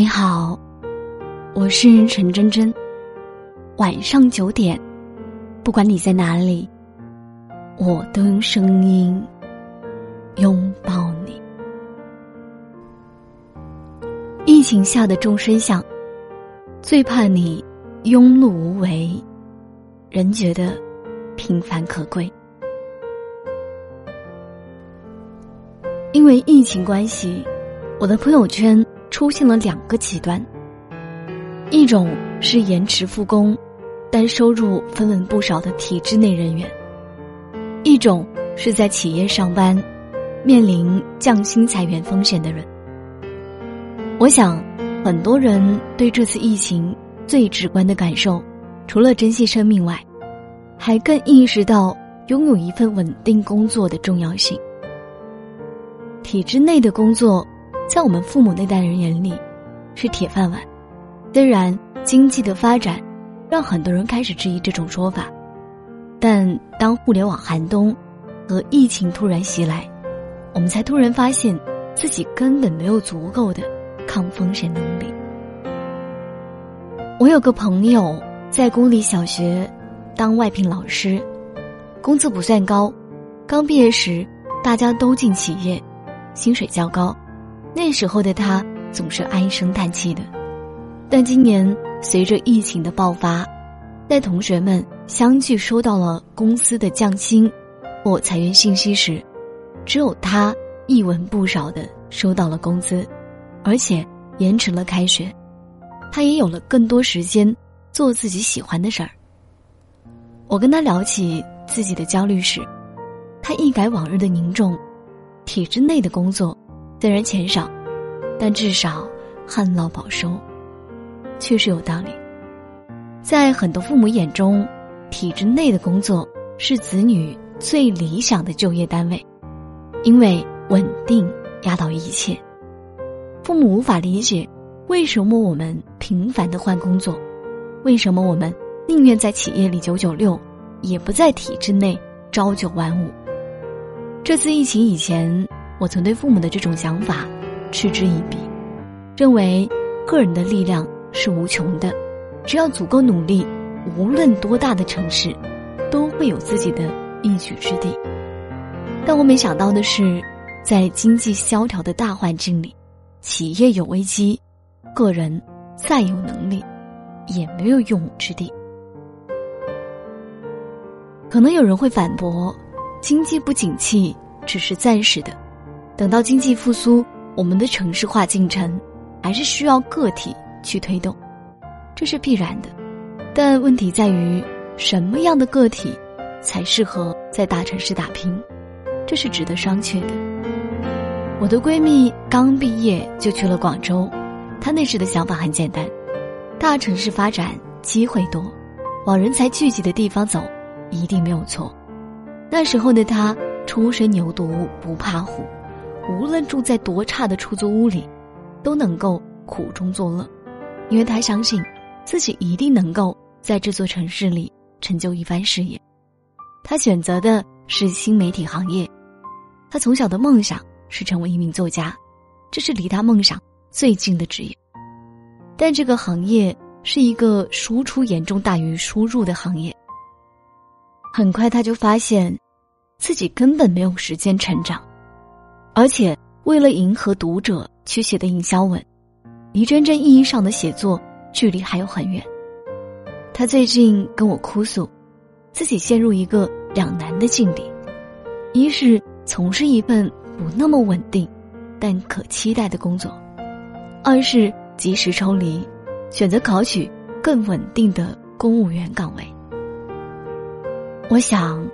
你好，我是陈真真。晚上九点，不管你在哪里，我都用声音拥抱你。疫情下的众生相，最怕你庸碌无为，人觉得平凡可贵。因为疫情关系，我的朋友圈。出现了两个极端，一种是延迟复工，但收入分文不少的体制内人员；一种是在企业上班，面临降薪裁员风险的人。我想，很多人对这次疫情最直观的感受，除了珍惜生命外，还更意识到拥有一份稳定工作的重要性。体制内的工作。在我们父母那代人眼里，是铁饭碗。虽然经济的发展让很多人开始质疑这种说法，但当互联网寒冬和疫情突然袭来，我们才突然发现自己根本没有足够的抗风险能力。我有个朋友在公立小学当外聘老师，工资不算高，刚毕业时大家都进企业，薪水较高。那时候的他总是唉声叹气的，但今年随着疫情的爆发，在同学们相继收到了公司的降薪或裁员信息时，只有他一文不少的收到了工资，而且延迟了开学，他也有了更多时间做自己喜欢的事儿。我跟他聊起自己的焦虑时，他一改往日的凝重，体制内的工作。虽然钱少，但至少旱涝保收，确实有道理。在很多父母眼中，体制内的工作是子女最理想的就业单位，因为稳定压倒一切。父母无法理解为什么我们频繁的换工作，为什么我们宁愿在企业里九九六，也不在体制内朝九晚五。这次疫情以前。我曾对父母的这种想法嗤之以鼻，认为个人的力量是无穷的，只要足够努力，无论多大的城市，都会有自己的一举之地。但我没想到的是，在经济萧条的大环境里，企业有危机，个人再有能力，也没有用武之地。可能有人会反驳，经济不景气只是暂时的。等到经济复苏，我们的城市化进程还是需要个体去推动，这是必然的。但问题在于，什么样的个体才适合在大城市打拼？这是值得商榷的。我的闺蜜刚毕业就去了广州，她那时的想法很简单：大城市发展机会多，往人才聚集的地方走，一定没有错。那时候的她初生牛犊不怕虎。无论住在多差的出租屋里，都能够苦中作乐，因为他相信自己一定能够在这座城市里成就一番事业。他选择的是新媒体行业，他从小的梦想是成为一名作家，这是离他梦想最近的职业。但这个行业是一个输出严重大于输入的行业。很快他就发现，自己根本没有时间成长。而且，为了迎合读者去写的营销文，离真正意义上的写作距离还有很远。他最近跟我哭诉，自己陷入一个两难的境地：一是从事一份不那么稳定，但可期待的工作；二是及时抽离，选择考取更稳定的公务员岗位。我想，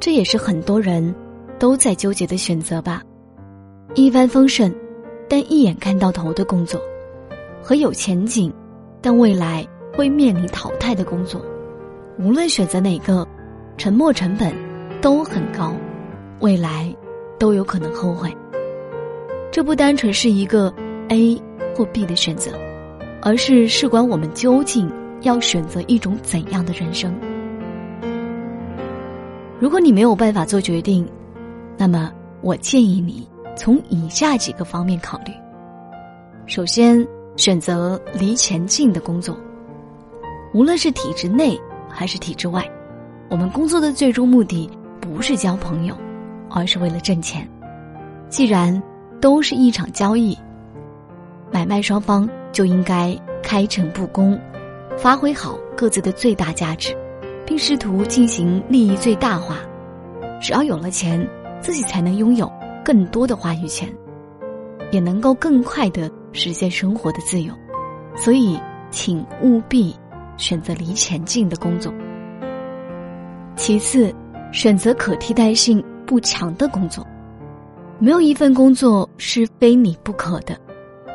这也是很多人都在纠结的选择吧。一帆风顺，但一眼看到头的工作，和有前景，但未来会面临淘汰的工作，无论选择哪个，沉没成本都很高，未来都有可能后悔。这不单纯是一个 A 或 B 的选择，而是事关我们究竟要选择一种怎样的人生。如果你没有办法做决定，那么我建议你。从以下几个方面考虑：首先，选择离钱近的工作。无论是体制内还是体制外，我们工作的最终目的不是交朋友，而是为了挣钱。既然都是一场交易，买卖双方就应该开诚布公，发挥好各自的最大价值，并试图进行利益最大化。只要有了钱，自己才能拥有更多的话语权，也能够更快的实现生活的自由。所以，请务必。选择离钱近的工作。其次，选择可替代性不强的工作。没有一份工作是非你不可的，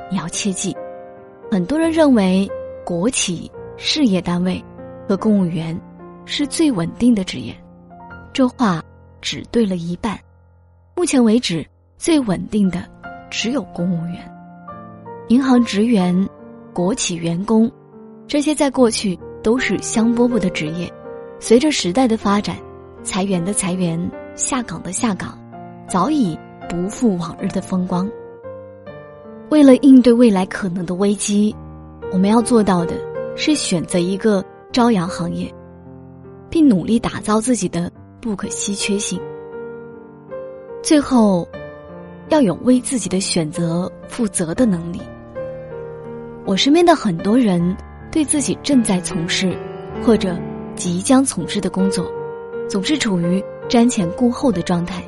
你要切记。很多人认为国企、事业单位和公务员是最稳定的职业，这话只对了一半。目前为止，最稳定的只有公务员、银行职员、国企员工。这些在过去都是香饽饽的职业，随着时代的发展，裁员的裁员，下岗的下岗，早已不复往日的风光。为了应对未来可能的危机，我们要做到的是选择一个朝阳行业，并努力打造自己的不可稀缺性。最后，要有为自己的选择负责的能力。我身边的很多人。对自己正在从事或者即将从事的工作，总是处于瞻前顾后的状态。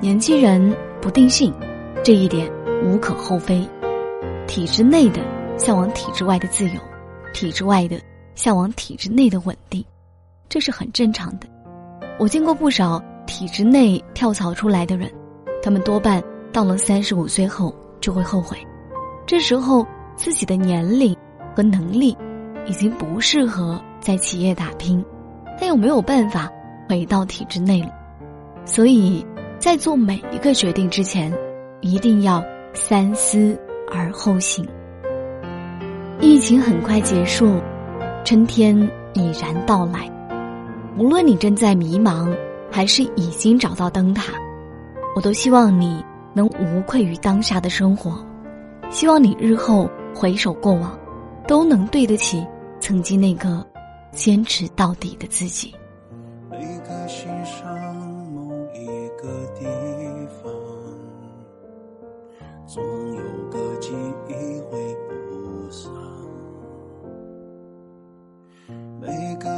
年轻人不定性，这一点无可厚非。体制内的向往体制外的自由，体制外的向往体制内的稳定，这是很正常的。我见过不少体制内跳槽出来的人，他们多半到了三十五岁后就会后悔，这时候自己的年龄。和能力已经不适合在企业打拼，但又没有办法回到体制内了，所以在做每一个决定之前，一定要三思而后行。疫情很快结束，春天已然到来。无论你正在迷茫，还是已经找到灯塔，我都希望你能无愧于当下的生活，希望你日后回首过往。都能对得起曾经那个坚持到底的自己。每个心上某一个地方，总有个记忆会不散。每个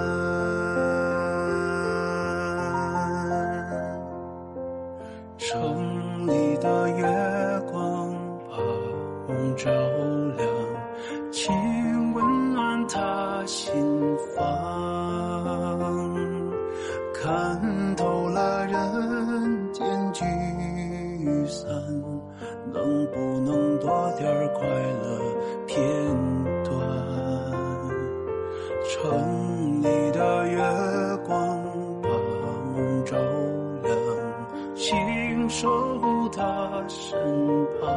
他身旁。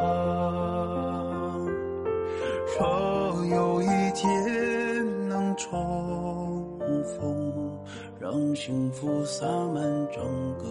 若有一天能重逢，让幸福洒满整个。